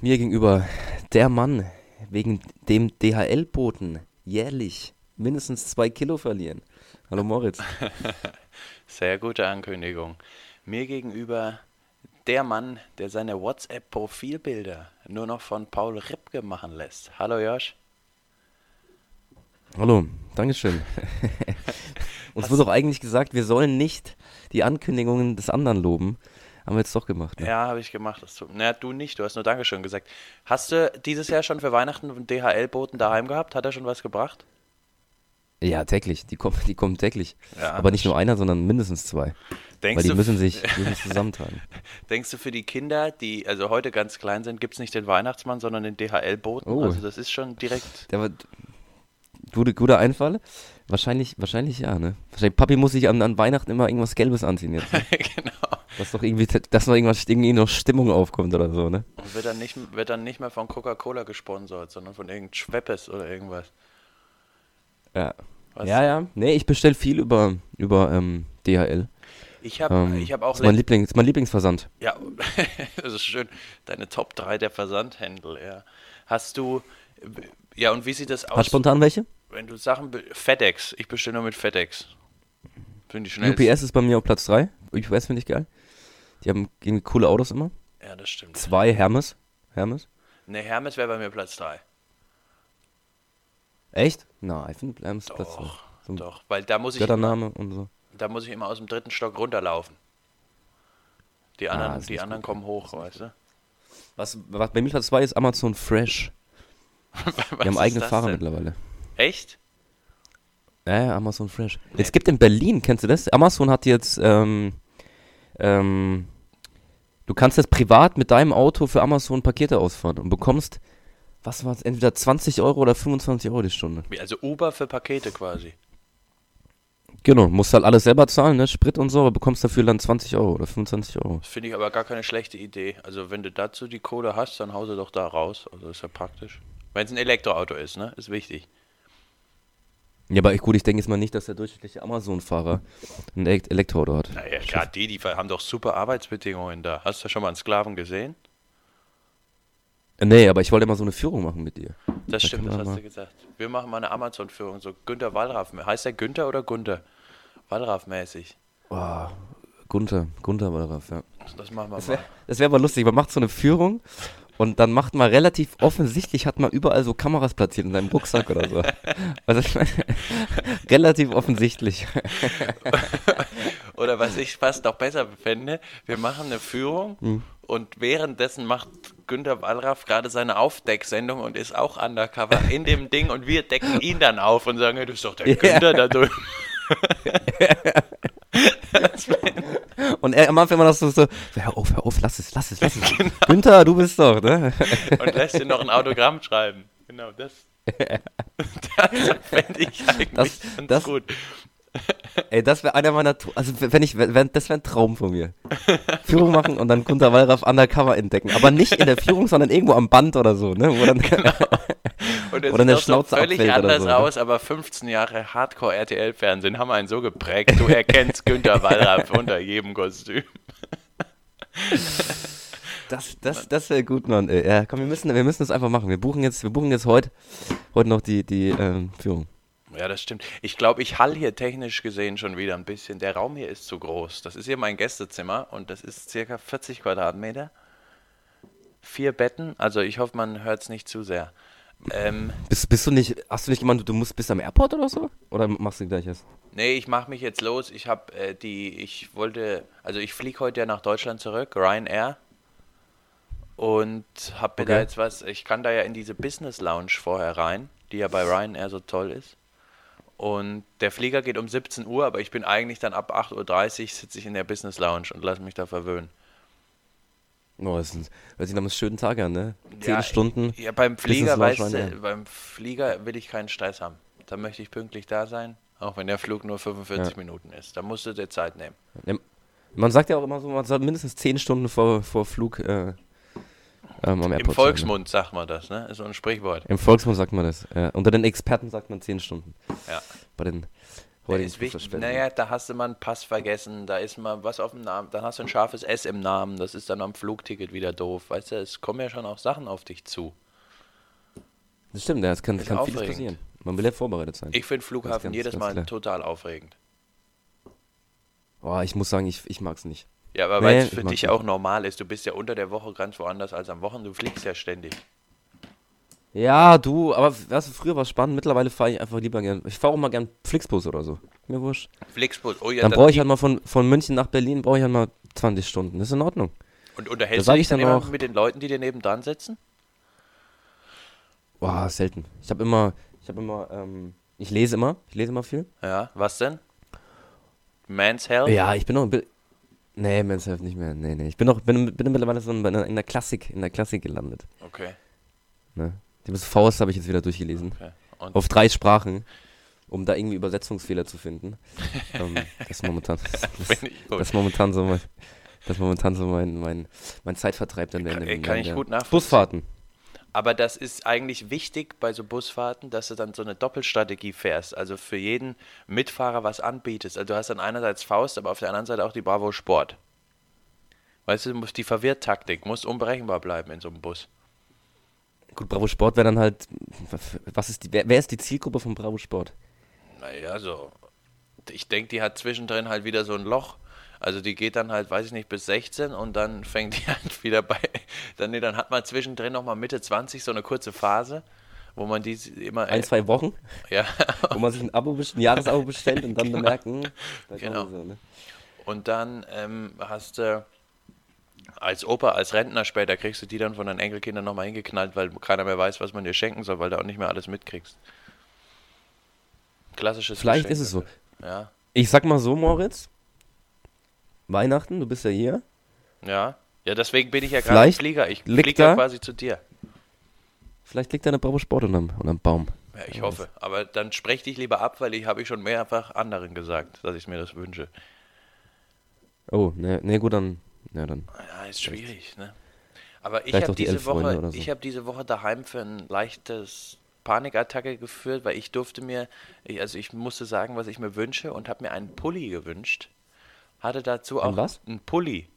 Mir gegenüber der Mann, wegen dem DHL-Boten jährlich mindestens zwei Kilo verlieren. Hallo Moritz. Sehr gute Ankündigung. Mir gegenüber der Mann, der seine WhatsApp-Profilbilder nur noch von Paul Ripke machen lässt. Hallo Josh. Hallo, Dankeschön. Uns wurde doch eigentlich gesagt, wir sollen nicht die Ankündigungen des anderen loben. Haben wir jetzt doch gemacht. Ne? Ja, habe ich gemacht. Das tut, na, du nicht, du hast nur Dankeschön gesagt. Hast du dieses Jahr schon für Weihnachten einen DHL-Boten daheim gehabt? Hat er schon was gebracht? Ja, täglich. Die kommen, die kommen täglich. Ja, Aber nicht nur einer, sondern mindestens zwei. Denkst Weil die du, müssen sich müssen zusammentragen. denkst du für die Kinder, die also heute ganz klein sind, gibt es nicht den Weihnachtsmann, sondern den DHL-Boten? Oh. Also das ist schon direkt. Der war, gute, guter Einfall. Wahrscheinlich, wahrscheinlich ja, ne? Wahrscheinlich, Papi muss sich an, an Weihnachten immer irgendwas Gelbes anziehen jetzt. Ne? genau. Dass doch irgendwie, dass noch irgendwas irgendwie noch Stimmung aufkommt oder so, ne? Und wird dann nicht, wird dann nicht mehr von Coca-Cola gesponsert, sondern von irgendeinem Schweppes oder irgendwas. Ja. Was? Ja, ja. Nee, ich bestelle viel über, über ähm, DHL. Ich habe Ähm, ich hab auch ist mein, Lieblings, ist mein Lieblingsversand. Ja, das ist schön. Deine Top 3 der Versandhändler, ja. Hast du, ja, und wie sieht das Hast aus, spontan welche? wenn du Sachen, FedEx, ich bestelle nur mit FedEx. Finde ich schnell. UPS ist bei mir auf Platz 3. UPS finde ich geil. Die haben irgendwie coole Autos immer. Ja, das stimmt. Zwei Hermes. Hermes. Ne, Hermes wäre bei mir Platz 3. Echt? Nein, ich finde Hermes Platz 3. Doch, So doch, weil da muss ich, immer, Göttername und so. da muss ich immer aus dem dritten Stock runterlaufen. Die anderen, Ah, die anderen gut. kommen hoch, weißt du? Was, was bei mir Platz 2 ist Amazon Fresh. Die haben eigene Fahrer denn? mittlerweile. Echt? Ja, ja, Amazon Fresh. Es gibt in Berlin, kennst du das? Amazon hat jetzt, ähm, ähm, du kannst jetzt privat mit deinem Auto für Amazon Pakete ausfahren und bekommst, was war's, entweder 20 Euro oder 25 Euro die Stunde. Also Uber für Pakete quasi. Genau, musst halt alles selber zahlen, ne, Sprit und so, aber bekommst dafür dann 20 Euro oder 25 Euro. Das finde ich aber gar keine schlechte Idee. Also wenn du dazu die Kohle hast, dann hau sie doch da raus. Also ist ja praktisch. Wenn es ein Elektroauto ist, ne? Ist wichtig. Ja, aber ich, gut, ich denke jetzt mal nicht, dass der durchschnittliche Amazon-Fahrer ein Elekt- Elektroauto hat. Naja, gerade die, die haben doch super Arbeitsbedingungen da. Hast du schon mal einen Sklaven gesehen? Nee, aber ich wollte mal so eine Führung machen mit dir. Das Da stimmt, das hast mal- du gesagt. Wir machen mal eine Amazon-Führung, so Günther Wallraff. Heißt der Günther oder Gunther? Wallraff-mäßig. Oh, Gunther, Gunther Wallraff, ja. Das machen wir Das mal. wäre das wär aber lustig, man macht so eine Führung und dann macht man relativ offensichtlich, hat man überall so Kameras platziert in seinem Rucksack oder so. Also ich meine, relativ offensichtlich. Oder was ich fast noch besser fände, wir machen eine Führung Hm. und währenddessen macht Günther Wallraff gerade seine Aufdecksendung und ist auch undercover in dem Ding und wir decken ihn dann auf und sagen, hey, das ist doch der Ja. Günther da drüben. Und er macht immer noch so, so, hör auf, hör auf, lass es, lass es, lass es. Genau. Günther, du bist doch, ne? und lässt ihm noch ein Autogramm schreiben. Genau, das. das fände ich eigentlich Das- ganz das- gut. Ey, das wäre einer meiner, also wenn ich, wenn, das wäre ein Traum von mir. Führung machen und dann Gunther Wallraff undercover entdecken. Aber nicht in der Führung, sondern irgendwo am Band oder so, ne? Wo dann, Und es Oder eine Schnauze völlig anders so, aus, aber 15 Jahre Hardcore-RTL-Fernsehen haben einen so geprägt. Du erkennst Günther Wallraff unter jedem Kostüm. Das, das, das wäre gut, Mann. Ja, komm, wir müssen, wir müssen das einfach machen. Wir buchen jetzt, wir buchen jetzt heute, heute noch die, die ähm, Führung. Ja, das stimmt. Ich glaube, ich hall hier technisch gesehen schon wieder ein bisschen. Der Raum hier ist zu groß. Das ist hier mein Gästezimmer und das ist circa 40 Quadratmeter. Vier Betten, also ich hoffe, man hört es nicht zu sehr. Ähm, Bist, bist du nicht, hast du nicht gemeint, du musst bis am Airport oder so? Oder machst du gleich erst? nee, ich mache mich jetzt los. Ich habe äh, die, ich wollte, also ich fliege heute ja nach Deutschland zurück, Ryanair. Und habe mir da Okay. jetzt was, ich kann da ja in diese Business Lounge vorher rein, die ja bei Ryanair so toll ist. Und der Flieger geht um 17 Uhr, aber ich bin eigentlich dann ab 8.30 Uhr sitze ich in der Business Lounge und lasse mich da verwöhnen. Oh, das ist, hört sich nach einem schönen Tag an, ne? Zehn Ja, Stunden. Ja, beim Flieger, weißt du, beim Flieger will ich keinen Stress haben. Da möchte ich pünktlich da sein, auch wenn der Flug nur 45 Ja. Minuten ist. Da musst du dir Zeit nehmen. Man sagt ja auch immer so, man soll mindestens zehn Stunden vor, vor Flug äh, ähm, am Airport Im sein, Volksmund sagt man das, ne? Ist so ein Sprichwort. Ne? Im Volksmund sagt man das. Ja. Unter den Experten sagt man zehn Stunden. Ja. Bei den, Heutigen ist wichtig. Naja, da hast du mal einen Pass vergessen, da ist mal was auf dem Namen, dann hast du ein scharfes S im Namen, das ist dann am Flugticket wieder doof. Weißt du, es kommen ja schon auch Sachen auf dich zu. Das stimmt, ja, es kann, Ist kann vieles passieren. Man will ja vorbereitet sein. Ich finde Flughafen ganz- jedes ganz Mal klar. total aufregend. Boah, ich muss sagen, ich, ich mag's nicht. Ja, aber Nee, weil es für dich nicht. auch normal ist, du bist ja unter der Woche ganz woanders als am Wochenende, du fliegst ja ständig. Ja, du, aber weißt du, früher war es spannend, mittlerweile fahre ich einfach lieber gern. Ich fahre auch mal gern Flixbus oder so. Mir wurscht. Flixbus, oh ja, Dann da- brauche ich halt mal von, von München nach Berlin, brauche ich halt mal 20 Stunden. Das ist in Ordnung. und unterhältst du dich ich dann dann auch- mit den Leuten, die dir nebendran sitzen? Boah, selten. Ich habe immer, ich habe immer, ähm, ich lese immer, ich lese immer viel. Ja, was denn? Man's Health? Ja, ich bin noch ein bisschen. Nee, Men's Health nicht mehr. Nee, nee. Ich bin noch, bin, bin mittlerweile so in, in der Klassik, in der Klassik gelandet. Okay, Ne? Die Faust habe ich jetzt wieder durchgelesen. okay. Auf drei Sprachen, um da irgendwie Übersetzungsfehler zu finden. ähm, das ist momentan, das, das momentan so mein, das momentan so mein, mein, mein Zeitvertreib dann Kann- kann ich der gut nachvollziehen. Busfahrten. Aber das ist eigentlich wichtig bei so Busfahrten, dass du dann so eine Doppelstrategie fährst. Also für jeden Mitfahrer was anbietest. Also du hast dann einerseits Faust, aber auf der anderen Seite auch die Bravo Sport. Weißt du, du musst die Verwirrtaktik, musst unberechenbar bleiben in so einem Bus. Gut, Bravo Sport wäre dann halt, was ist die, wer, wer ist die Zielgruppe von Bravo Sport? Naja, so. Ich denke, die hat zwischendrin halt wieder so ein Loch. Also die geht dann halt, weiß ich nicht, bis 16 und dann fängt die halt wieder bei. Dann, nee, dann hat man zwischendrin nochmal Mitte 20 so eine kurze Phase, wo man die immer. Ein, zwei Wochen, ja. wo man sich ein Abo, ein Jahresabo bestellt und dann Genau. bemerkt, hm, da Genau. sie, ne? Und dann ähm, hast du als Opa, als Rentner später, kriegst du die dann von deinen Enkelkindern nochmal hingeknallt, weil keiner mehr weiß, was man dir schenken soll, weil du auch nicht mehr alles mitkriegst. Klassisches Vielleicht Geschenk ist es so. Ja, Ich sag mal so, Moritz. Weihnachten, du bist ja hier. ja. Ja, deswegen bin ich ja gerade Vielleicht Flieger. Ich fliege ja quasi zu dir. Vielleicht liegt da eine Bravo Sport unterm, unterm Baum. Ja, ich hoffe. Aber dann sprech dich lieber ab, weil ich habe ich schon mehrfach anderen gesagt, dass ich mir das wünsche. Oh, ne, ne, gut, dann. Ja, dann. Ja, ist schwierig, ne? Aber ich habe diese Woche, so. ich habe diese Woche daheim für ein leichtes Panikattacke geführt, weil ich durfte mir, also ich musste sagen, was ich mir wünsche und habe mir einen Pulli gewünscht. Hatte dazu auch Ein was? einen Pulli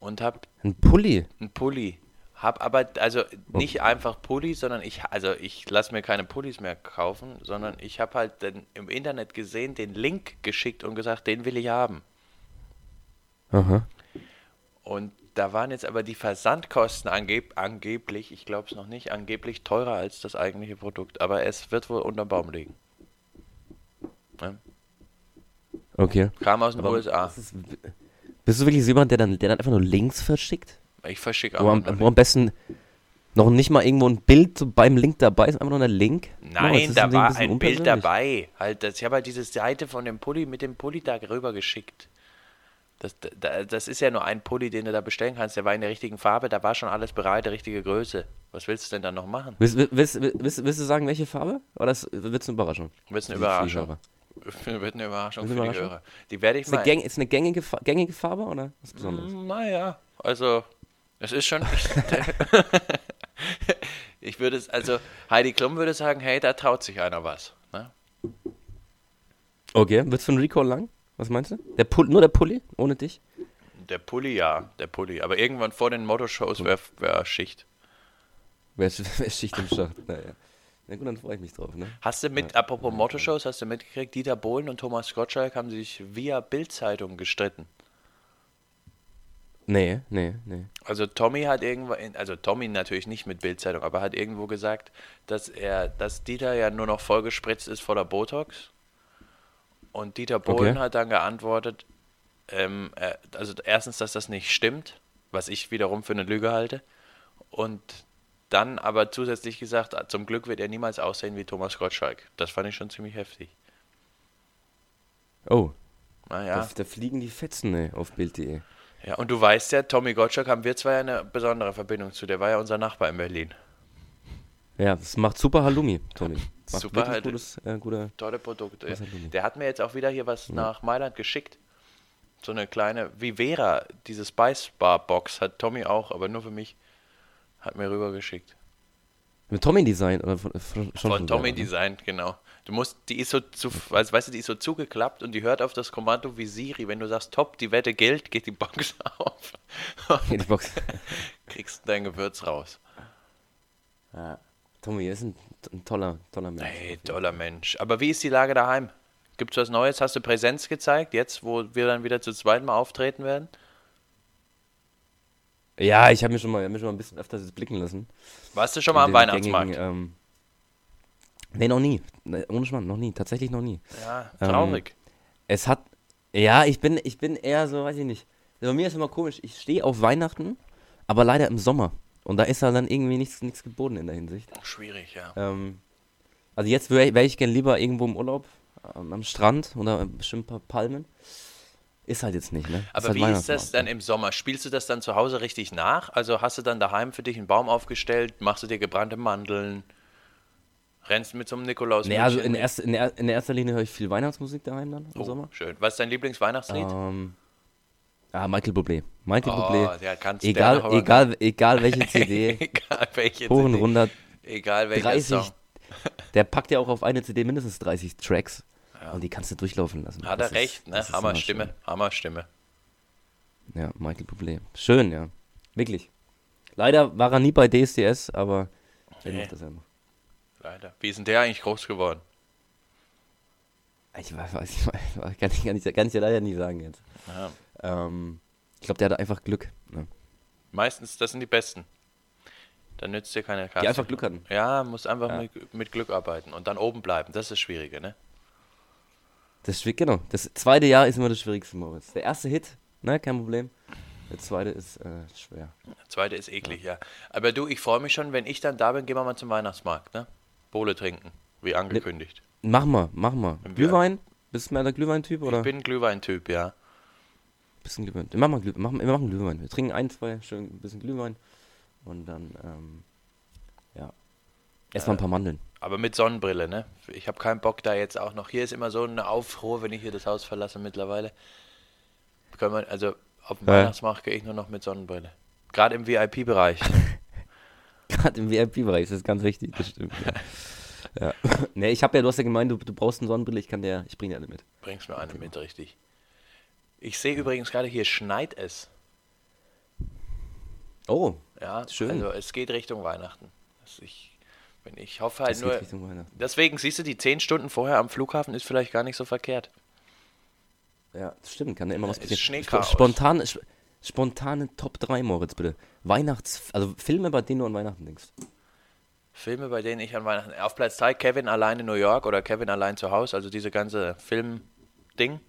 und habe Ein Pulli. einen Pulli. Hab aber also nicht einfach Pulli, sondern ich also ich lasse mir keine Pullis mehr kaufen, sondern ich habe halt den, im Internet gesehen, den Link geschickt und gesagt, den will ich haben. Aha. Und da waren jetzt aber die Versandkosten angeb angeblich, ich glaube es noch nicht, angeblich teurer als das eigentliche Produkt. Aber es wird wohl unterm Baum liegen. Ne? Okay. Kam aus den Aber USA. ist- bist du wirklich so jemand, der dann, der dann einfach nur Links verschickt? Ich verschicke Wo auch am, noch wo am besten noch nicht mal irgendwo ein Bild beim Link dabei ist, einfach nur ein Link? Nein, das da war ein Bild dabei. Halt, das, ich habe halt diese Seite von dem Pulli mit dem Pulli da rüber geschickt. Das, da, das ist ja nur ein Pulli, den du da bestellen kannst. Der war in der richtigen Farbe, da war schon alles bereit, die richtige Größe. Was willst du denn dann noch machen? Willst, willst, willst, willst, du sagen, welche Farbe? Oder ist, wird's eine Überraschung? Wird eine Für die Überraschung. Wird eine Überraschung Ist für eine die? Hörer. Die werde ich Ist eine, mal. gäng, ist eine gängige, gängige Farbe oder was Besonderes? Mm, Naja, also es ist schon. ich würde es, also Heidi Klum würde sagen, hey, da traut sich einer was. Ne? Okay, wird's für einen Recall lang? Was meinst du? Der Pull, nur der Pulli, ohne dich? Der Pulli, ja, der Pulli. Aber irgendwann vor den Motto-Shows wäre wär Schicht. Wer, wer Schicht im Schacht? Naja. Na gut, dann freue ich mich drauf, ne? Hast du mit, apropos Motto-Shows, hast du mitgekriegt, Dieter Bohlen und Thomas Gottschalk haben sich via Bild-Zeitung gestritten. Nee, nee, nee. Also Tommy hat irgendwo, also Tommy natürlich nicht mit Bildzeitung, aber hat irgendwo gesagt, dass er, dass Dieter ja nur noch vollgespritzt ist voller Botox. Und Dieter Bohlen Okay. hat dann geantwortet, ähm, äh, also erstens, dass das nicht stimmt, was ich wiederum für eine Lüge halte. Und dann aber zusätzlich gesagt, ah, zum Glück wird er niemals aussehen wie Thomas Gottschalk. Das fand ich schon ziemlich heftig. Oh, Naja. da, da fliegen die Fetzen, ey, auf Bild.de. Ja, und du weißt ja, Tommy Gottschalk haben wir zwar eine besondere Verbindung zu, der war ja unser Nachbar in Berlin. Ja, das macht super Halloumi, Tommy. Macht Super halt- gutes, äh, guter. Tolle Produkte. Lumi? Der hat mir jetzt auch wieder hier was nach Mailand geschickt. So eine kleine Vivera, diese Spice Bar Box hat Tommy auch, aber nur für mich. Hat mir rübergeschickt. Mit Tommy Design oder von, von, schon Von Tommy selber, ne? Design, genau. Du musst, die ist so zu, weißt, weißt du, die ist so zugeklappt und die hört auf das Kommando wie Siri. Wenn du sagst, top, die Wette gilt, geht die Box auf. Ja, die Box. Kriegst dein Gewürz raus. ja. Tommy ist ein, ein toller, toller Mensch. Hey, toller Mensch. Aber wie ist die Lage daheim? Gibt's was Neues? Hast du Präsenz gezeigt, jetzt, wo wir dann wieder zu zweit mal auftreten werden? Ja, ich habe mir schon mal, hab mir schon mal ein bisschen öfters blicken lassen. Warst du schon mal am Weihnachtsmarkt? gängigen, ähm, nee, noch nie. Ohne Schmarrn, noch nie. Tatsächlich noch nie. ja, ähm, traurig. Es hat. Ja, ich bin, ich bin eher so, weiß ich nicht. Bei mir ist immer komisch, ich stehe auf Weihnachten, aber leider im Sommer. Und da ist ja dann irgendwie nichts, nichts geboten in der Hinsicht. Schwierig, ja. Ähm, also jetzt wäre wär ich gern lieber irgendwo im Urlaub, ähm, am Strand oder bestimmt ein paar Palmen. Ist halt jetzt nicht, ne? Aber halt wie ist das dann ne? im Sommer? Spielst du das dann zu Hause richtig nach? Also hast du dann daheim für dich einen Baum aufgestellt, machst du dir gebrannte Mandeln, rennst mit so einem Nikolaus? Nee, also in, erst, in, er, in erster Linie höre ich viel Weihnachtsmusik daheim dann im oh, Sommer. schön. Was ist dein Lieblingsweihnachtslied? Ähm, ja, Michael Bublé. Michael Oh, Bublé. der kann's Egal, egal, egal welche CD, egal welche hoch und CD, runter, egal welcher 30, Song. der packt ja auch auf eine CD mindestens 30 Tracks. Und die kannst du durchlaufen lassen. Hat Das er ist- recht, ne? Hammer Stimme, schön. Hammer Stimme. Ja, Michael Bublé. Schön, ja. Wirklich. Leider war er nie bei DSDS, aber er Nee. macht das ja noch. Leider. Wie ist denn der eigentlich groß geworden? Ich weiß, weiß ich weiß, kann ich, kann, ich, kann ich dir leider nie sagen jetzt. Ja. Ähm, ich glaube, der hatte einfach Glück. Ne? Meistens, das sind die Besten. Dann nützt dir keine Karte. Die einfach Glück hatten. Ja, musst einfach Ja. Mit, mit Glück arbeiten und dann oben bleiben. Das ist das Schwierige, ne? Das genau. Das zweite Jahr ist immer das Schwierigste, Moritz. Der erste Hit, ne, kein Problem. Der zweite ist äh, schwer. Der zweite ist eklig, ja. Aber du, ich freue mich schon, wenn ich dann da bin, gehen wir mal zum Weihnachtsmarkt, ne? Bohle trinken, wie angekündigt. Mach mal, mach mal. Glühwein? Bist du mehr der Glühwein-Typ oder? Ich bin ein Glühwein-Typ, ja. bisschen Glühwein. Wir machen, mal Glüh, machen, wir machen Glühwein. Wir trinken ein, zwei, schön ein bisschen Glühwein. Und dann, ähm, ja. Erstmal ein paar Mandeln. Aber mit Sonnenbrille, ne? Ich habe keinen Bock da jetzt auch noch. Hier ist immer so eine Aufruhr, wenn ich hier das Haus verlasse mittlerweile. Können wir, also auf dem Ja. Weihnachtsmarkt gehe ich nur noch mit Sonnenbrille. Gerade im VIP-Bereich. Gerade im VIP-Bereich ist das ganz wichtig, das stimmt. Ja. ja. nee, ich habe ja, du hast ja gemeint, du, du brauchst eine Sonnenbrille, ich kann dir, ich bringe dir eine mit. Bringst mir eine mit, richtig. Ich sehe übrigens gerade hier, schneit es. Oh, Ja, Schön. also es geht Richtung Weihnachten. Das ich, wenn ich hoffe halt das nur. Deswegen siehst du, die zehn Stunden vorher am Flughafen ist vielleicht gar nicht so verkehrt. Ja, das stimmt, kann ja immer was passieren. Schneechaos. Sp spontan, sp spontane Top 3, Moritz, bitte. Weihnachts-, also Filme, bei denen du an Weihnachten denkst. Filme, bei denen ich an Weihnachten. Auf Platz 3 Kevin allein in New York oder Kevin allein zu Hause, also diese ganze Film-Ding.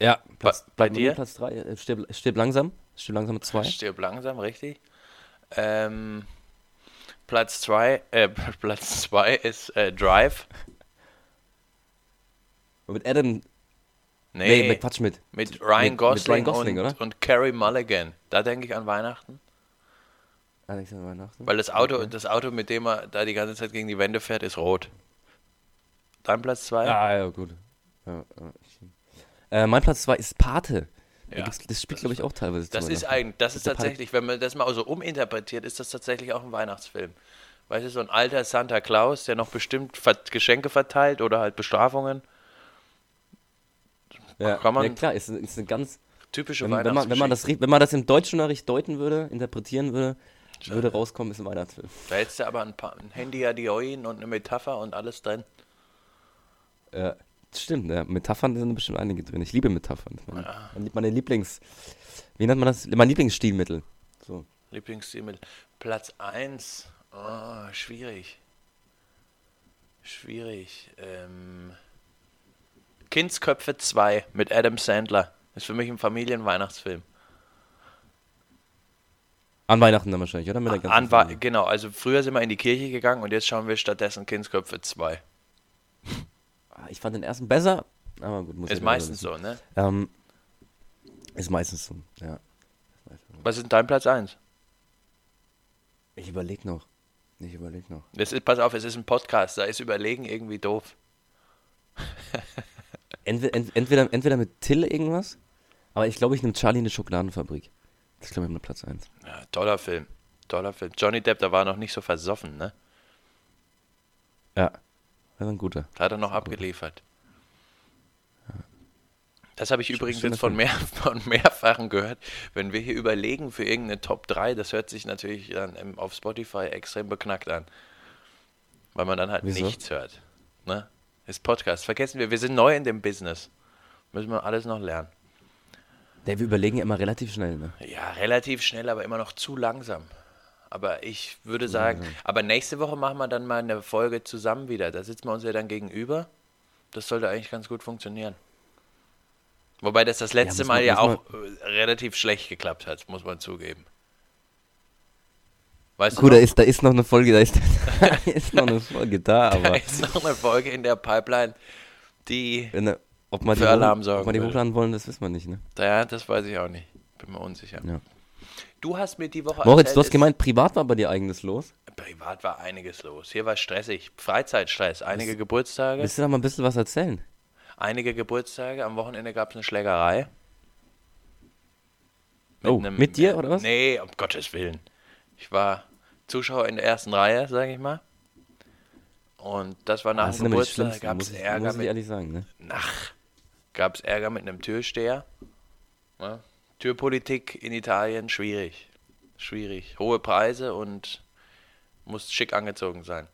Ja, Platz- bei dir? Platz 3, äh, stirb, stirb langsam, stirb langsam 2. Stirb langsam, richtig. Ähm, Platz 2 äh, Platz ist äh, Drive. Mit Adam, Nee, nee, mit Quatsch mit. mit Ryan mit Gosling, Ryan Gosling, und, oder? und Carrie Mulligan. Da denke ich an Weihnachten. Alex an Weihnachten. Weil das Auto, Okay. das Auto, mit dem er da die ganze Zeit gegen die Wände fährt, ist rot. Dein Platz 2? Ah, ja, gut. Ja, äh, mein Platz 2 ist Pate. Ja, gibt's, das spielt, glaube ich, auch teilweise. Das ist eigentlich, das ist tatsächlich, wenn man das mal so uminterpretiert, ist das tatsächlich auch ein Weihnachtsfilm. Weißt du, so ein alter Santa Claus, der noch bestimmt Geschenke verteilt oder halt Bestrafungen. Ja, kann man- ja klar, ist, ist eine ganz. Typische Wenn, wenn, man, wenn, man das, wenn man das im Deutschunterricht deuten würde, interpretieren würde, würde rauskommen, ist ein Weihnachtsfilm. Da hättest du aber ein, paar, ein Handy Adioin und eine Metapher und alles drin. Ja, das stimmt, ja. Metaphern sind bestimmt einige drin. Ich liebe Metaphern. Meine, meine- meine Lieblings. Wie nennt man das? Mein Lieblingsstilmittel. So. Lieblingsstil Platz 1. Oh, schwierig. Schwierig. Ähm, Kindsköpfe 2 mit Adam Sandler. Ist für mich ein Familienweihnachtsfilm. An Weihnachten dann wahrscheinlich, oder? Mit der ganzen An Wa- Familie. genau, also früher sind wir in die Kirche gegangen und jetzt schauen wir stattdessen Kindsköpfe 2. Ah, Ich fand den ersten besser, aber gut, muss Ist meistens so, ne? Ähm, ist meistens so, ja. Was ist denn dein Platz 1? Ich überleg noch. Ich überleg noch. Das ist, pass auf, es ist ein Podcast, da ist Überlegen irgendwie doof. Entweder, ent, entweder, entweder mit Till irgendwas, aber ich glaube, ich nehme Charlie in die Schokoladenfabrik. Das ist, glaube ich, Platz 1. Ja, toller Film. toller Film. Johnny Depp, da war noch nicht so versoffen, ne? Ja, das ist ein guter. Da hat er noch abgeliefert. Das habe ich übrigens jetzt von, mehr, von mehrfachen gehört. Wenn wir hier überlegen für irgendeine Top 3, das hört sich natürlich dann im, auf Spotify extrem beknackt an. Weil man dann halt Wieso? nichts hört. Ne? Ist Podcast. Vergessen wir, wir sind neu in dem Business. Müssen wir alles noch lernen. Der, wir überlegen ja immer relativ schnell, ne? Ja, relativ schnell, aber immer noch zu langsam. Aber ich würde sagen, aber nächste Woche machen wir dann mal eine Folge zusammen wieder. Da sitzen wir uns ja dann gegenüber. Das sollte eigentlich ganz gut funktionieren. Wobei das das letzte muss Mal man- ja auch äh, relativ schlecht geklappt hat, muss man zugeben. Weißt Gut, da ist, da ist noch eine Folge, da ist, da ist noch eine Folge da, da aber ist noch eine Folge in der Pipeline, die, ob wir die, Alarm ob sorgen wir die will. hochladen wollen, das wissen wir nicht, ne? ja, das weiß ich auch nicht. Bin mir unsicher. Ja. Du hast mir die Woche Moritz, erzählt, du hast gemeint, privat war bei dir eigenes los. Privat war einiges los. Hier war stressig. Freizeitstress. Einige Geburtstage. Willst du da mal ein bisschen was erzählen? Einige Geburtstage. Am Wochenende gab es eine Schlägerei. Oh, einem- mit dir, oder was? Nee, um Gottes Willen. Ich war Zuschauer in der ersten Reihe, sage ich mal. Und das war nach das dem sind immer die Geburtstag. schlimmsten, Gab muss es ich, Ärger muss ich mit ehrlich sagen, ne? Ach, gab es Ärger mit einem Türsteher. Ja. Türpolitik in Italien, schwierig. Schwierig. Hohe Preise und muss schick angezogen sein.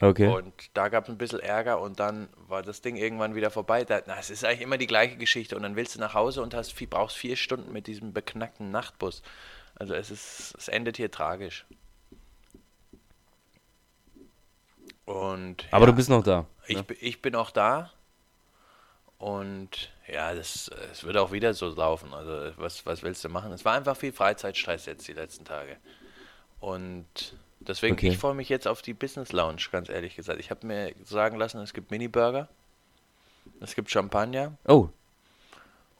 Okay. Und da gab es ein bisschen Ärger und dann war das Ding irgendwann wieder vorbei. Da, na, es ist eigentlich immer die gleiche Geschichte und dann willst du nach Hause und hast, brauchst vier Stunden mit diesem beknackten Nachtbus. Also es ist, es endet hier tragisch. Und Aber ja, du bist noch da. ich, ne? ich bin auch da und ja, das, es wird auch wieder so laufen. Also was, was willst du machen? Es war einfach viel Freizeitstress jetzt die letzten Tage. Und deswegen, Okay. ich freue mich jetzt auf die Business Lounge, ganz ehrlich gesagt. Ich habe mir sagen lassen, es gibt Mini-Burger, es gibt Champagner Oh,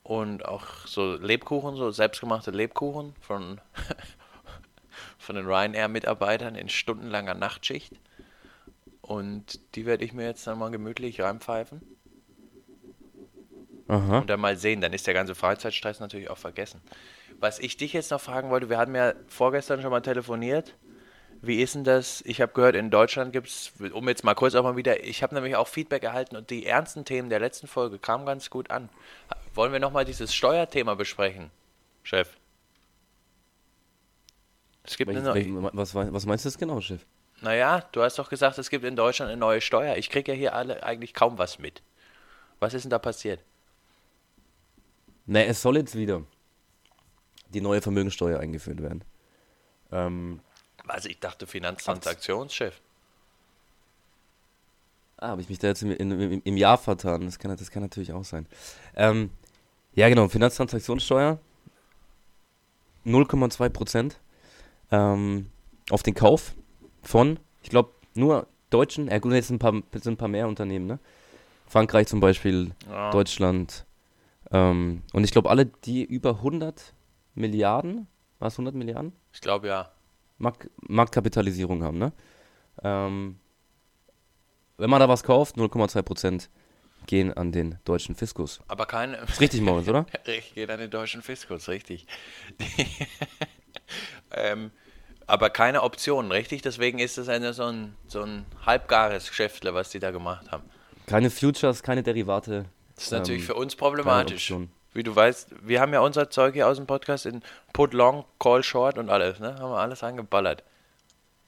und auch so Lebkuchen, so selbstgemachte Lebkuchen von, von den Ryanair-Mitarbeitern in stundenlanger Nachtschicht. Und die werde ich mir jetzt dann mal gemütlich reinpfeifen. Aha. Und dann mal sehen, dann ist der ganze Freizeitstress natürlich auch vergessen. Was ich dich jetzt noch fragen wollte, wir hatten ja vorgestern schon mal telefoniert. Wie ist denn das? Ich habe gehört, in Deutschland gibt es, um jetzt mal kurz auch mal wieder, ich habe nämlich auch Feedback erhalten und die ernsten Themen der letzten Folge kamen ganz gut an. Wollen wir nochmal dieses Steuerthema besprechen, Chef? Es gibt eine welch, was, was meinst du jetzt genau, Chef? naja, du hast doch gesagt, es gibt in Deutschland eine neue Steuer. Ich kriege ja hier alle eigentlich kaum was mit. Was ist denn da passiert? Ne, es soll jetzt wieder die neue Vermögensteuer eingeführt werden. Ähm, Also ich dachte Finanztransaktionschef. ah, habe ich mich da jetzt im, im, im Jahr vertan? Das kann, das kann natürlich auch sein. Ähm, ja, genau, Finanztransaktionssteuer 0,2 Prozent ähm, auf den Kauf von, ich glaube, nur Deutschen, ja gut, jetzt ein paar, sind ein paar mehr Unternehmen, ne? Frankreich zum Beispiel, Ja. Deutschland. Ähm, und ich glaube, alle, die über 100 Milliarden, war es 100 Milliarden? Ich glaube ja. Mark Marktkapitalisierung haben, ne? Ähm, wenn man da was kauft, 0,2% gehen an den deutschen Fiskus. Aber keine. Ist richtig, Moritz, oder? Ich gehe an den deutschen Fiskus, richtig. ähm, aber keine Optionen, richtig? Deswegen ist es eine, so, ein, so ein halbgares Geschäftle, was die da gemacht haben. Keine Futures, keine Derivate. Das ist natürlich ähm, für uns problematisch. Wie du weißt, wir haben ja unser Zeug hier aus dem Podcast in Put Long, Call Short und alles, ne? Haben wir alles angeballert.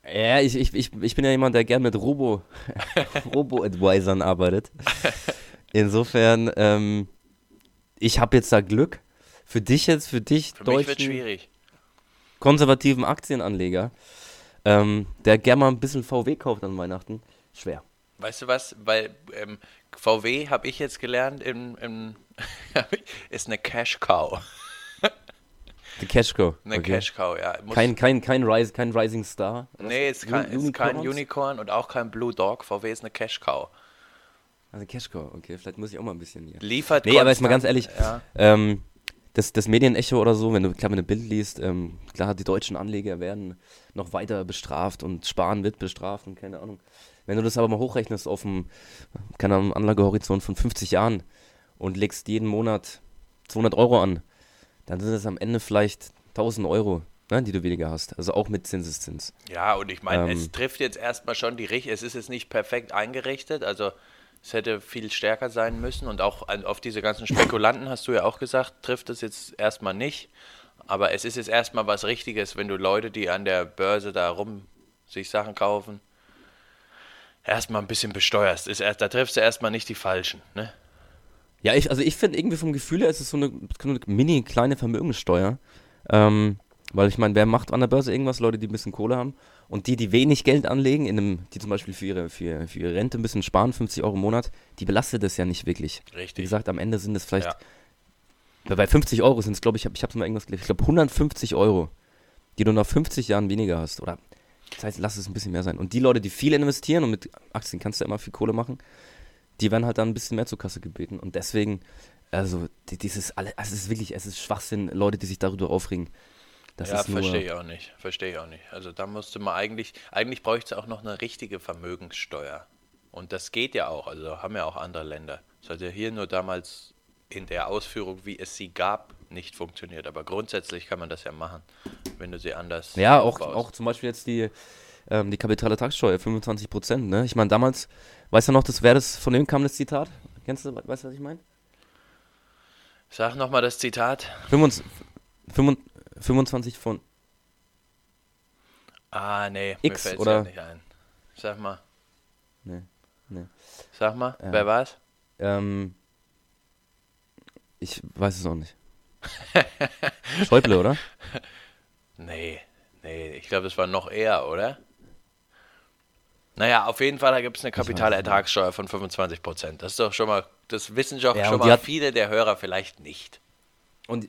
Ja, ich, ich, ich, ich bin ja jemand, der gern mit Robo, Robo-Advisern arbeitet. Insofern, ähm, ich habe jetzt da Glück. Für dich jetzt, für dich, Für deutschen schwierig. konservativen Aktienanleger, ähm, der gern mal ein bisschen VW kauft an Weihnachten, schwer. Weißt du was? Weil ähm, VW, habe ich jetzt gelernt, im, im ist eine Cash Cow. Die Cashco. Eine okay. Cash Cow, ja. Muss, Kein, kein, kein, Rise, kein Rising Star. nee, ist kein, ist kein? Unicorn und auch kein Blue Dog. VW ist eine Cash Cow. Also Cashco, okay, vielleicht muss ich auch mal ein bisschen hier. Liefert Nee, aber jetzt mal ganz ehrlich, Ja. ähm, das, das Medienecho oder so, wenn du klar, wenn du ein Bild liest, ähm, klar, die deutschen Anleger werden noch weiter bestraft und Sparen wird bestraft und keine Ahnung. Wenn du das aber mal hochrechnest auf einem, keine Ahnung, Anlagehorizont von 50 Jahren und legst jeden Monat 200 Euro an, dann sind es am Ende vielleicht 1000 Euro, ne, die du weniger hast. Also auch mit Zinseszins. Ja, und ich meine, Ähm. es trifft jetzt erstmal schon die Richt. Es ist jetzt nicht perfekt eingerichtet, also es hätte viel stärker sein müssen. Und auch auf diese ganzen Spekulanten, hast du ja auch gesagt, trifft es jetzt erstmal nicht. Aber es ist jetzt erstmal was Richtiges, wenn du Leute, die an der Börse da rum sich Sachen kaufen, erstmal ein bisschen besteuerst. Ist erst, da triffst du erstmal nicht die Falschen. Ne? Ja, ich, also ich finde irgendwie vom Gefühl her ist es so eine, so eine mini kleine Vermögenssteuer. Ähm, weil ich meine, wer macht an der Börse irgendwas? Leute, die ein bisschen Kohle haben. Und die, die wenig Geld anlegen, in einem, die zum Beispiel für ihre, für, für ihre Rente ein bisschen sparen, 50 Euro im Monat, die belastet das ja nicht wirklich. Wie Richtig. gesagt, am Ende sind es vielleicht, Ja. bei- bei 50 Euro sind es, glaube ich, ich habe es mal irgendwas gelesen, ich glaube 150 Euro, die du nach 50 Jahren weniger hast. Oder das heißt, lass es ein bisschen mehr sein. Und die Leute, die viel investieren und mit Aktien kannst du ja immer viel Kohle machen, die werden halt dann ein bisschen mehr zur Kasse gebeten. Und deswegen, also die, dieses alle, also es ist wirklich, es ist Schwachsinn, Leute, die sich darüber aufregen. Das ja, ist nur, verstehe ich auch nicht. Verstehe ich auch nicht. Also da musste man eigentlich, eigentlich bräuchte es auch noch eine richtige Vermögenssteuer. Und das geht ja auch, also haben ja auch andere Länder. Das hat ja hier nur damals in der Ausführung, wie es sie gab, nicht funktioniert. Aber grundsätzlich kann man das ja machen, wenn du sie anders Ja, auch, auch zum Beispiel jetzt die, ähm, die Kapitalertragssteuer, 25 Prozent, ne? Ich meine, damals, weißt du noch, das wäre das, von wem kam das Zitat? Kennst du, weißt du, was ich meine? Sag nochmal das Zitat. 25 von, Ah, nee, X, mir fällt oder? ja nicht ein. Sag mal. Nee, nee. Sag mal, Ja. wer war's? ähm, ich weiß es auch nicht. Schäuble, oder? Nee, nee, ich glaube, es war noch eher, oder? Naja, auf jeden Fall, da gibt es eine Kapitalertragssteuer von 25 Prozent. Das ist doch schon mal, das wissen doch Ja, schon mal hat- viele der Hörer vielleicht nicht. Und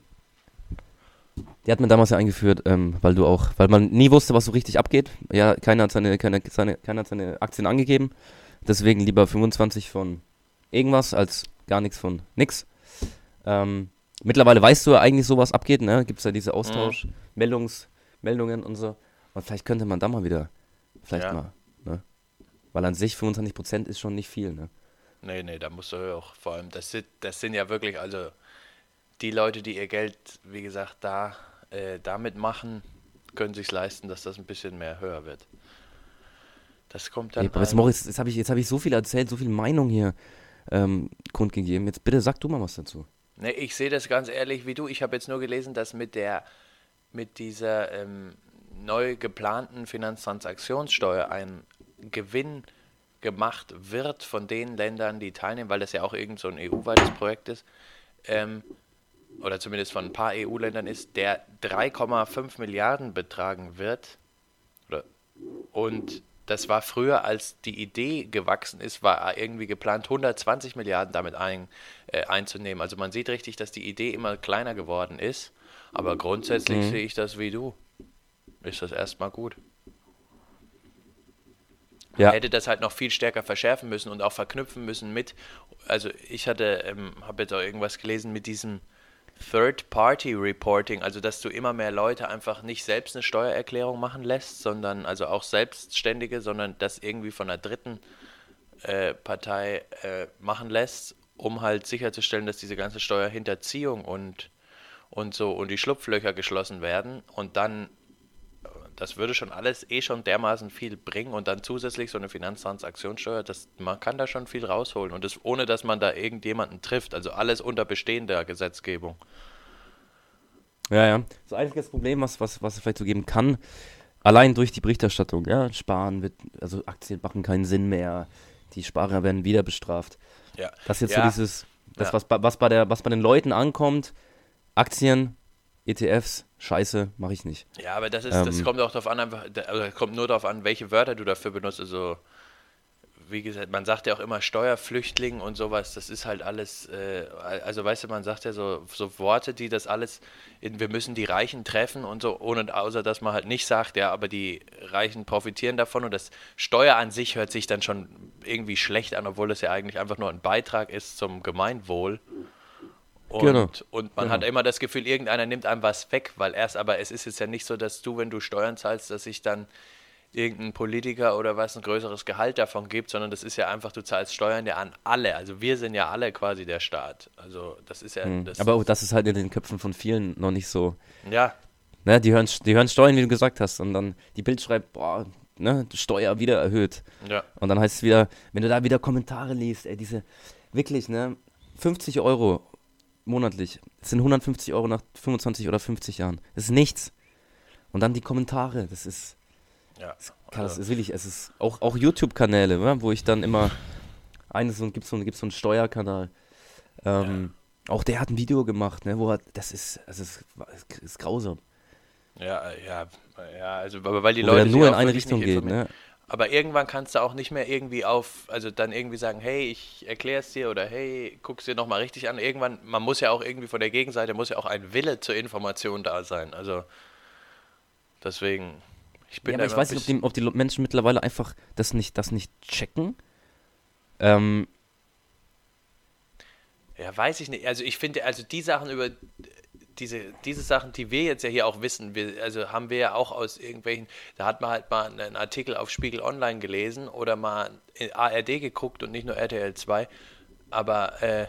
die hat man damals ja eingeführt, ähm, weil du auch, weil man nie wusste, was so richtig abgeht. Ja, keiner hat seine, keine, seine, keiner hat seine Aktien angegeben. Deswegen lieber 25 von irgendwas als gar nichts von nix. Ähm, mittlerweile weißt du ja eigentlich so, was abgeht, ne? Gibt es ja diese Austausch, Meldungs, Meldungen und so. Und vielleicht könnte man da mal wieder, vielleicht Ja. mal, ne? Weil an sich 25% ist schon nicht viel, ne? Nee, nee, da musst du auch vor allem, das sind, das sind ja wirklich, also die Leute, die ihr Geld, wie gesagt, da äh, damit machen, können sich leisten, dass das ein bisschen mehr höher wird. Das kommt dann. Ey, aber jetzt, Moritz, jetzt habe ich, jetzt hab ich so viel erzählt, so viel Meinung hier ähm, kundgegeben. Jetzt bitte sag du mal was dazu. Nee, ich sehe das ganz ehrlich wie du. Ich habe jetzt nur gelesen, dass mit der mit dieser ähm, neu geplanten Finanztransaktionssteuer ein Gewinn gemacht wird von den Ländern, die teilnehmen, weil das ja auch irgend so ein EU-weites Projekt ist, ähm, oder zumindest von ein paar EU-Ländern ist, der 3,5 Milliarden betragen wird. Oder, und das war früher, als die Idee gewachsen ist, war irgendwie geplant, 120 Milliarden damit ein, äh, einzunehmen. Also man sieht richtig, dass die Idee immer kleiner geworden ist. Aber grundsätzlich sehe ich das wie du. Ist das erstmal gut. Ja. hätte das halt noch viel stärker verschärfen müssen und auch verknüpfen müssen mit, also ich hatte, ähm, habe jetzt auch irgendwas gelesen mit diesem Third-Party-Reporting, also dass du immer mehr Leute einfach nicht selbst eine Steuererklärung machen lässt, sondern also auch Selbstständige, sondern das irgendwie von einer dritten äh, Partei äh, machen lässt, um halt sicherzustellen, dass diese ganze Steuerhinterziehung und, und so und die Schlupflöcher geschlossen werden und dann das würde schon alles eh schon dermaßen viel bringen und dann zusätzlich so eine Finanztransaktionssteuer, das, man kann da schon viel rausholen und das ohne, dass man da irgendjemanden trifft, also alles unter bestehender Gesetzgebung. Ja, ja. Das einzige Problem, was, was, was es vielleicht so geben kann, allein durch die Berichterstattung, ja, Sparen wird, also Aktien machen keinen Sinn mehr, die Sparer werden wieder bestraft. Ja, Das ist jetzt Ja. so dieses, das, Ja. was, was, bei der, was bei den Leuten ankommt, Aktien, ETFs, scheiße, mache ich nicht. ja aber das, ist, das Ähm. kommt auch darauf an, also kommt nur darauf an, welche Wörter du dafür benutzt. Also, wie gesagt, man sagt ja auch immer Steuerflüchtling und sowas, das ist halt alles, äh, also weißt du, man sagt ja so, so Worte, die das alles, in, wir müssen die Reichen treffen und so, ohne, außer dass man halt nicht sagt, ja, aber die Reichen profitieren davon und das Steuer an sich hört sich dann schon irgendwie schlecht an, obwohl es ja eigentlich einfach nur ein Beitrag ist zum Gemeinwohl. Und, Genau. und man Genau. hat immer das Gefühl, irgendeiner nimmt einem was weg, weil erst, aber es ist jetzt ja nicht so, dass du, wenn du Steuern zahlst, dass sich dann irgendein Politiker oder was ein größeres Gehalt davon gibt, sondern das ist ja einfach, du zahlst Steuern ja an alle. Also wir sind ja alle quasi der Staat. Also das ist ja, das, Aber auch das ist halt in den Köpfen von vielen noch nicht so, ja, Ne, die hören, die hören Steuern, wie du gesagt hast, und dann die Bild schreibt, boah, ne, Steuer wieder erhöht. Ja. Und dann heißt es wieder, wenn du da wieder Kommentare liest, ey, diese, wirklich, ne, 50 Euro monatlich, das sind 150 Euro nach 25 oder 50 Jahren. Das ist nichts. Und dann die Kommentare, das ist, Ja. das, das Also, ist wirklich, es ist auch, auch YouTube-Kanäle, ne, wo ich dann immer, eines so, gibt so, gibt's so einen Steuerkanal, ähm, auch der hat ein Video gemacht, ne, wo er, das ist, das ist, das ist grausam. ja, ja, ja, also aber weil die wo Leute der nur in eine Richtung geht, ne. Aber irgendwann kannst du auch nicht mehr irgendwie auf, also dann irgendwie sagen, hey, ich erkläre es dir oder hey, guck's dir nochmal richtig an. Irgendwann, man muss ja auch irgendwie von der Gegenseite, muss ja auch ein Wille zur Information da sein. Also deswegen, ich bin Ja, aber ich weiß nicht, ob die, ob die Menschen mittlerweile einfach das nicht, das nicht checken. Ähm, Ja, weiß ich nicht. Also ich finde, also die Sachen über diese, diese Sachen, die wir jetzt ja hier auch wissen, wir, also haben wir ja auch aus irgendwelchen, da hat man halt mal einen Artikel auf Spiegel Online gelesen oder mal ARD geguckt und nicht nur RTL 2. Aber äh,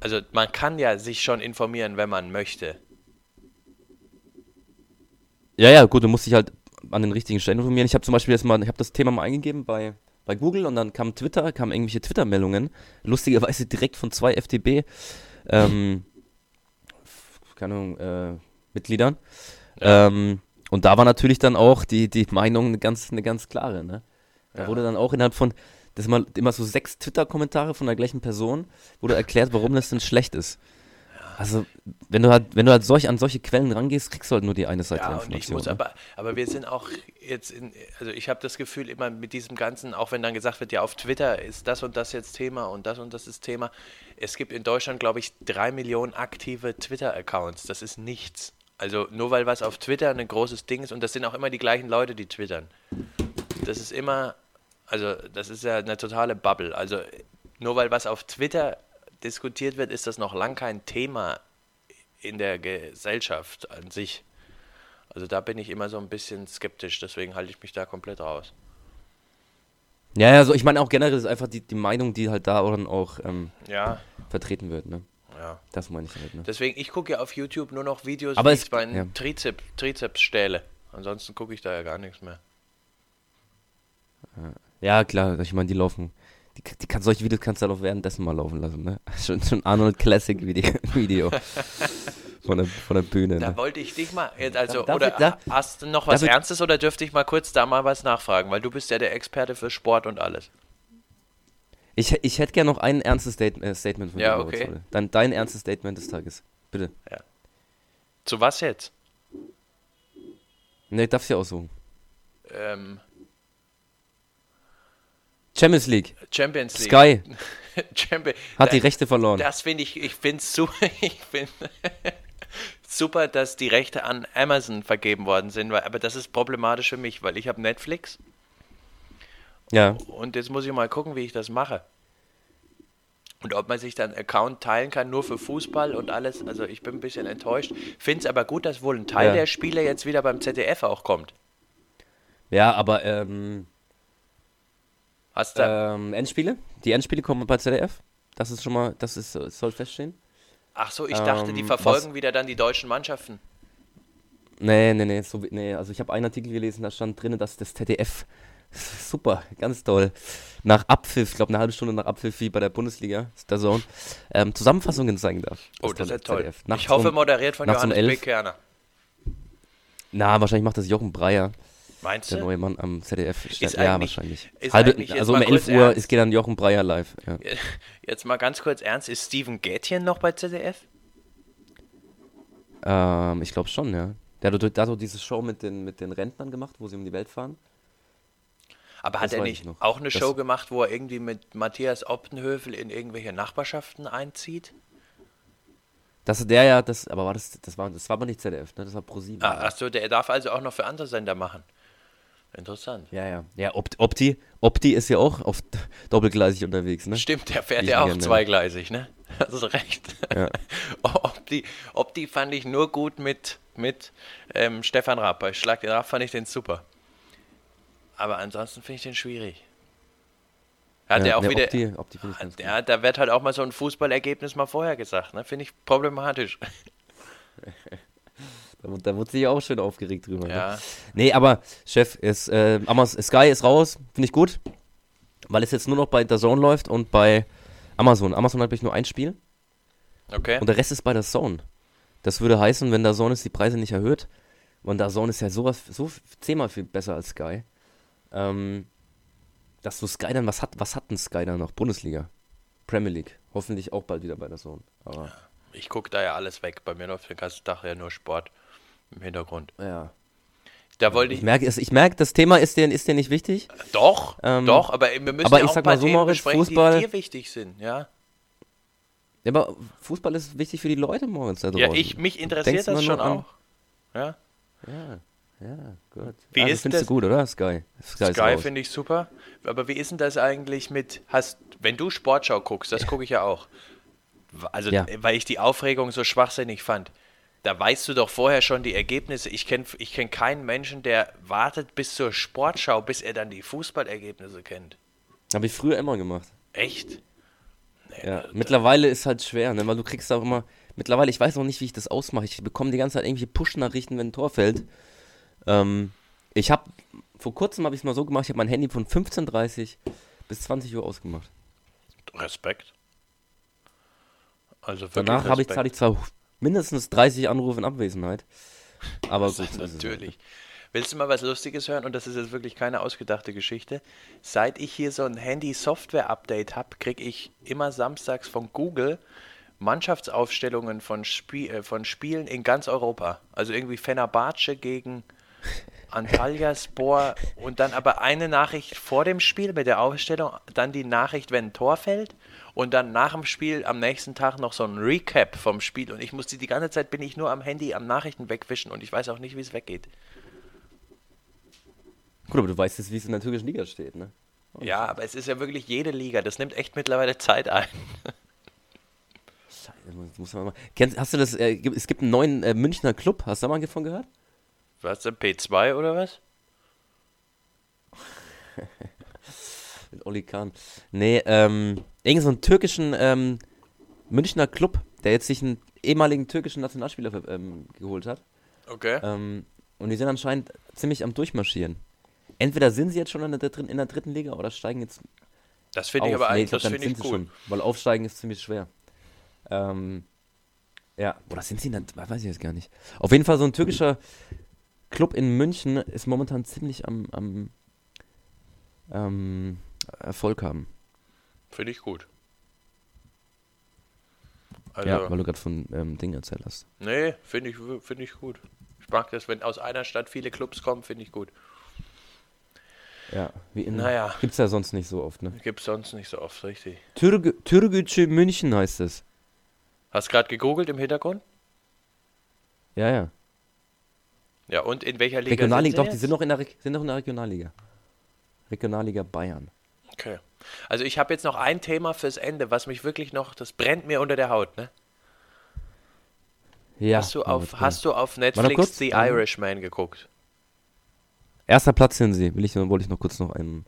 also man kann ja sich schon informieren, wenn man möchte. ja, ja, gut, du musst dich halt an den richtigen Stellen informieren. Ich habe zum Beispiel jetzt mal, ich habe das Thema mal eingegeben bei, bei Google und dann kam Twitter, kamen irgendwelche Twitter-Meldungen, lustigerweise direkt von zwei FDP, ähm, keine Ahnung, äh, Mitgliedern. Ähm, und da war natürlich dann auch die, die Meinung eine ganz, eine ganz klare, ne? Da Ja. wurde dann auch innerhalb von, das mal immer so sechs Twitter-Kommentare von der gleichen Person, wurde erklärt, warum das denn schlecht ist. Also, wenn du halt, wenn du halt solch, an solche Quellen rangehst, kriegst du halt nur die eine Seite Ja, der Information. muss ne? aber, aber wir sind auch jetzt in, also ich habe das Gefühl immer mit diesem ganzen, auch wenn dann gesagt wird, ja, auf Twitter ist das und das jetzt Thema und das und das ist Thema. Es gibt in Deutschland, glaube ich, drei Millionen aktive Twitter-Accounts. Das ist nichts. Also nur weil was auf Twitter ein großes Ding ist und das sind auch immer die gleichen Leute, die twittern. Das ist immer, also das ist ja eine totale Bubble. Also nur weil was auf Twitter diskutiert wird, ist das noch lang kein Thema in der Gesellschaft an sich. Also da bin ich immer so ein bisschen skeptisch, deswegen halte ich mich da komplett raus. Ja, ja, so, ich meine auch generell ist einfach die, die Meinung, die halt da dann auch ähm, Ja, vertreten wird, ne? ja. Das meine ich halt, ne? Deswegen, ich gucke ja auf YouTube nur noch Videos, Aber wie es- ich meinen ja. Trizep, Trizeps stähle. Ansonsten gucke ich da ja gar nichts mehr. Ja, klar, ich meine, die laufen. Die, die kann, solche Videos kannst du halt auch währenddessen mal laufen lassen, ne? Schon, schon Arnold Classic Video, Video von, der, von der Bühne, Da ne? wollte ich dich mal, also, Darf oder ich- da- hast du noch was darf ich- Ernstes oder dürfte ich mal kurz da mal was nachfragen? Weil du bist ja der Experte für Sport und alles. Ich, ich hätte gerne noch ein ernstes State, äh, Statement von Ja, dir, okay. Moritz, heute. Dein, ernstes Statement des Tages. Bitte. Zu was jetzt? Ne, darfst du ja aussuchen. Ähm, Champions League. Champions League. Sky Champion, hat die Rechte verloren. Das finde ich, ich finde es super, ich find, super, dass die Rechte an Amazon vergeben worden sind, weil, aber das ist problematisch für mich, weil ich habe Netflix Ja. und jetzt muss ich mal gucken, wie ich das mache. Und ob man sich dann Account teilen kann, nur für Fußball und alles. Also ich bin ein bisschen enttäuscht. Finde es aber gut, dass wohl ein Teil Ja. der Spiele jetzt wieder beim ZDF auch kommt. Ja, aber ähm, Hast du, ähm, Endspiele? Die Endspiele kommen bei ZDF. Das ist schon mal, das ist, soll feststehen. ach so, ich dachte, die ähm, verfolgen wieder dann die deutschen Mannschaften. Nee, nee, nee, so, nee, also ich habe einen Artikel gelesen, da stand drin, dass das ZDF, super, ganz toll, nach Abpfiff, ich glaube eine halbe Stunde nach Abpfiff wie bei der Bundesliga, ist der Zone, ähm, Zusammenfassungen zeigen darf. Oh, das ist toll. Ich hoffe, moderiert von um Johannes. B. Kerner. Na, wahrscheinlich macht das Jochen Breyer, Meinst der du? neue Mann am ZDF. Ist ja, wahrscheinlich. ist Halbe, also um mal 11 kurz Uhr ernst? ist, geht dann Jochen Breyer live. Ja. Jetzt mal ganz kurz ernst, ist Steven Gätchen noch bei ZDF? Ähm, ich glaube schon, ja. Der hat, der hat so diese Show mit den, mit den Rentnern gemacht, wo sie um die Welt fahren. Aber hat Das er weiß nicht auch eine Das- Show gemacht, wo er irgendwie mit Matthias Optenhövel in irgendwelche Nachbarschaften einzieht? Das der ja, das, aber war das, das war, das war aber nicht ZDF, ne? Das war ProSieben. Ah, achso, der darf also auch noch für andere Sender machen. Interessant. Ja, ja. Ja, Opt, Opti, Opti ist ja auch auf doppelgleisig unterwegs, ne? Stimmt, der fährt Ich ja auch gerne. zweigleisig, ne? Hast du recht. Ja. Opti, Opti fand ich nur gut mit, mit ähm, Stefan Raab. Bei Schlag den Raab fand ich den super. Aber ansonsten finde ich den schwierig. Hat ja, der auch wieder. Opti, Opti. Ja, da wird halt auch mal so ein Fußballergebnis mal vorher gesagt, ne? Finde ich problematisch. Da, da wurde sich auch schön aufgeregt drüber. Ne? Ja. Nee, aber Chef, ist, äh, Amazon, Sky ist raus, finde ich gut. Weil es jetzt nur noch bei der Zone läuft und bei Amazon. Amazon hat ich nur ein Spiel Okay. und der Rest ist bei der Zone. Das würde heißen, wenn der Zone ist die Preise nicht erhöht, und der Zone ist ja sowas, so zehnmal viel besser als Sky, ähm, dass du Sky dann, was hat, was hat denn Sky dann noch? Bundesliga, Premier League, hoffentlich auch bald wieder bei der Zone. Aber Ich gucke da ja alles weg. Bei mir läuft den ganzen Tag ja nur Sport im Hintergrund. ja. Da wollte Ich ich. merke, ich merke, das Thema ist dir, ist dir nicht wichtig. Doch, Ähm, doch, aber wir müssen aber ja ich auch sag ein paar mal so, Moritz, Fußball- die dir wichtig sind, ja. Ja, aber Fußball ist wichtig für die Leute morgens da draußen. Ja, ich, mich interessiert das schon auch. Ja. Ja, ja, gut. Wie das ist findest das- du gut, oder? Sky. Sky, ist Sky finde ich super. Aber wie ist denn das eigentlich mit, hast, wenn du Sportschau guckst, das gucke ich ja auch. Also, Ja. weil ich die Aufregung so schwachsinnig fand. Da weißt du doch vorher schon die Ergebnisse. Ich kenne ich kenn keinen Menschen, der wartet bis zur Sportschau, bis er dann die Fußballergebnisse kennt. Habe ich früher immer gemacht. Echt? Ja, mittlerweile ist halt schwer, ne? weil du kriegst auch immer, mittlerweile, ich weiß auch nicht, wie ich das ausmache. Ich bekomme die ganze Zeit irgendwelche Push-Nachrichten, wenn ein Tor fällt. Ähm, ich habe, vor kurzem habe ich es mal so gemacht, ich habe mein Handy von 15.30 bis 20 Uhr ausgemacht. Respekt. Also Danach habe ich, zahle ich zwar mindestens 30 Anrufe in Abwesenheit, aber gut. Natürlich. Willst du mal was Lustiges hören? Und das ist jetzt wirklich keine ausgedachte Geschichte. Seit ich hier so ein Handy-Software-Update habe, kriege ich immer samstags von Google Mannschaftsaufstellungen von, Spie äh, von Spielen in ganz Europa. Also irgendwie Fenerbahce gegen Antalyaspor und dann aber eine Nachricht vor dem Spiel mit der Aufstellung, dann die Nachricht, wenn ein Tor fällt und dann nach dem Spiel am nächsten Tag noch so ein Recap vom Spiel und ich musste die ganze Zeit bin ich nur am Handy am Nachrichten wegwischen und ich weiß auch nicht, wie es weggeht. Gut, aber du weißt jetzt, wie es in der türkischen Liga steht, ne? Ja, aber es ist ja wirklich jede Liga. Das nimmt echt mittlerweile Zeit ein. Scheiße, muss man mal. Kennst, hast du das, äh, es gibt einen neuen äh, Münchner Club, hast du da mal davon gehört? Was denn, P2 oder was? Mit Oli Kahn. Nee, ähm, irgend so einen türkischen ähm, Münchner Club, der jetzt sich einen ehemaligen türkischen Nationalspieler ähm, geholt hat. Okay. Ähm, und die sind anscheinend ziemlich am Durchmarschieren. Entweder sind sie jetzt schon in der, dritten, in der dritten Liga oder steigen jetzt Das finde ich aber Nee, eigentlich, das dann finde ich cool. schon, weil aufsteigen ist ziemlich schwer. Ähm, ja, oder sind sie der, weiß ich jetzt gar nicht. Auf jeden Fall so ein türkischer Club in München ist momentan ziemlich am, am ähm, Erfolg haben. Finde ich gut. Also, Ja, weil du gerade von ähm, Ding erzählt hast. nee, finde ich, finde ich gut. Ich mag das, wenn aus einer Stadt viele Clubs kommen, finde ich gut. Ja, wie in, Naja. gibt's ja sonst nicht so oft, ne? Gibt es sonst nicht so oft, richtig. Türkgücü München heißt es. Hast gerade gegoogelt im Hintergrund? Ja, ja. Ja, und in welcher Liga Regionalliga, sind doch, sie die jetzt? sind noch in der, Re- sind noch in der Regionalliga. Regionalliga Bayern. Okay. Also ich habe jetzt noch ein Thema fürs Ende, was mich wirklich noch, das brennt mir unter der Haut, ne? Ja. hast, du auf, hast du auf Netflix. The. Irishman geguckt? Erster Platz sind sie. Will ich, wollte ich noch kurz noch einen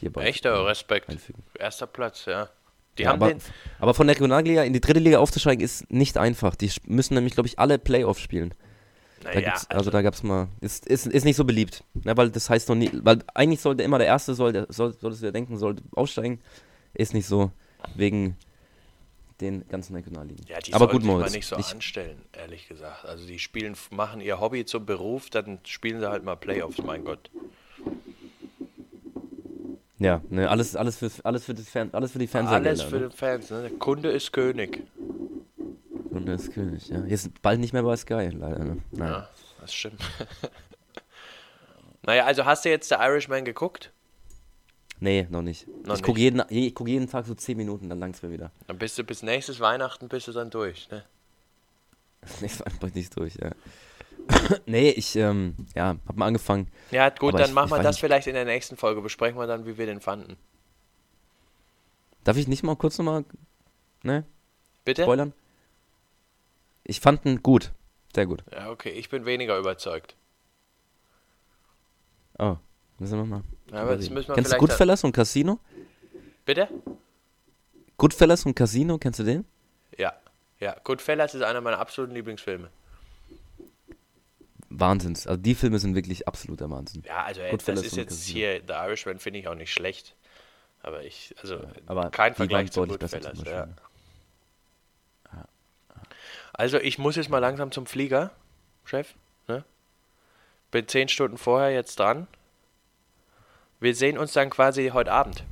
hierbei Echter Respekt. einfügen. Erster Platz, ja. Die Ja, haben aber, den, aber von der Regionalliga in die dritte Liga aufzusteigen ist nicht einfach. Die müssen nämlich, glaube ich, alle Playoffs spielen. Da gibt's, also, da gab es mal, ist, ist, ist nicht so beliebt. Ne, weil das heißt noch nie, weil eigentlich sollte immer der Erste, soll, der, soll, solltest du ja denken, sollte aussteigen. Ist nicht so, wegen den ganzen Regionalligen. ja, die aber gut, sich mal Moritz. nicht so ich, anstellen, ehrlich gesagt. Also die spielen, machen ihr Hobby zum Beruf, dann spielen sie halt mal Playoffs, mein Gott. ja, ne, alles, alles, für, alles, für das Fern, alles für die Fernsehgelder. Alles für ne? die Fans, ne? Der Kunde ist König. Und der ist König, ja. Jetzt bald nicht mehr bei Sky, leider. Ne? Ja, das stimmt. naja, also hast du jetzt The Irishman geguckt? Nee, noch nicht. Noch ich gucke jeden, je- ich guck jeden Tag so 10 Minuten, dann langt's mir wieder. Dann bist du bis nächstes Weihnachten bist du dann durch, ne? Nächstes Mal bringt nicht durch, ja. nee, ich, ähm, ja, hab mal angefangen. Ja, gut, Aber dann ich- machen ich wir das nicht. vielleicht in der nächsten Folge. Besprechen wir dann, wie wir den fanden. Darf ich nicht mal kurz nochmal, ne, Bitte? spoilern? Ich fand ihn gut. Sehr gut. Ja, okay, ich bin weniger überzeugt. Oh, müssen wir mal. Ja, aber müssen wir Kennst du Goodfellas und Casino? Bitte? Goodfellas und Casino, kennst du den? Ja. Ja, Goodfellas ist einer meiner absoluten Lieblingsfilme. Wahnsinns. Also die Filme sind wirklich absoluter Wahnsinn. Ja, also Goodfellas das ist jetzt Casino. hier, The Irishman finde ich auch nicht schlecht. Aber ich, also aber kein Vergleich zu Goodfellas. zum Ja. Also ich muss jetzt mal langsam zum Flieger, Chef. Ne? Bin zehn Stunden vorher jetzt dran. Wir sehen uns dann quasi heute Abend.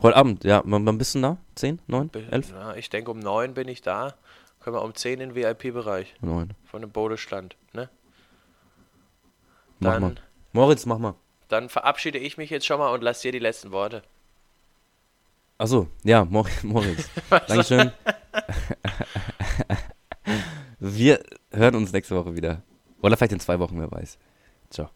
Heute Abend, ja. Wann bist du da? 10, 9, 11? Ja, ich denke, um neun bin ich da. Können wir um 10 in den VIP-Bereich 9. von dem Bodestand. Ne? Mach Dann, mal. Moritz, mach mal. dann verabschiede ich mich jetzt schon mal und lass dir die letzten Worte. Achso, ja, Mor Moritz. Dankeschön. Wir hören uns nächste Woche wieder. Oder vielleicht in zwei Wochen, wer weiß. Ciao.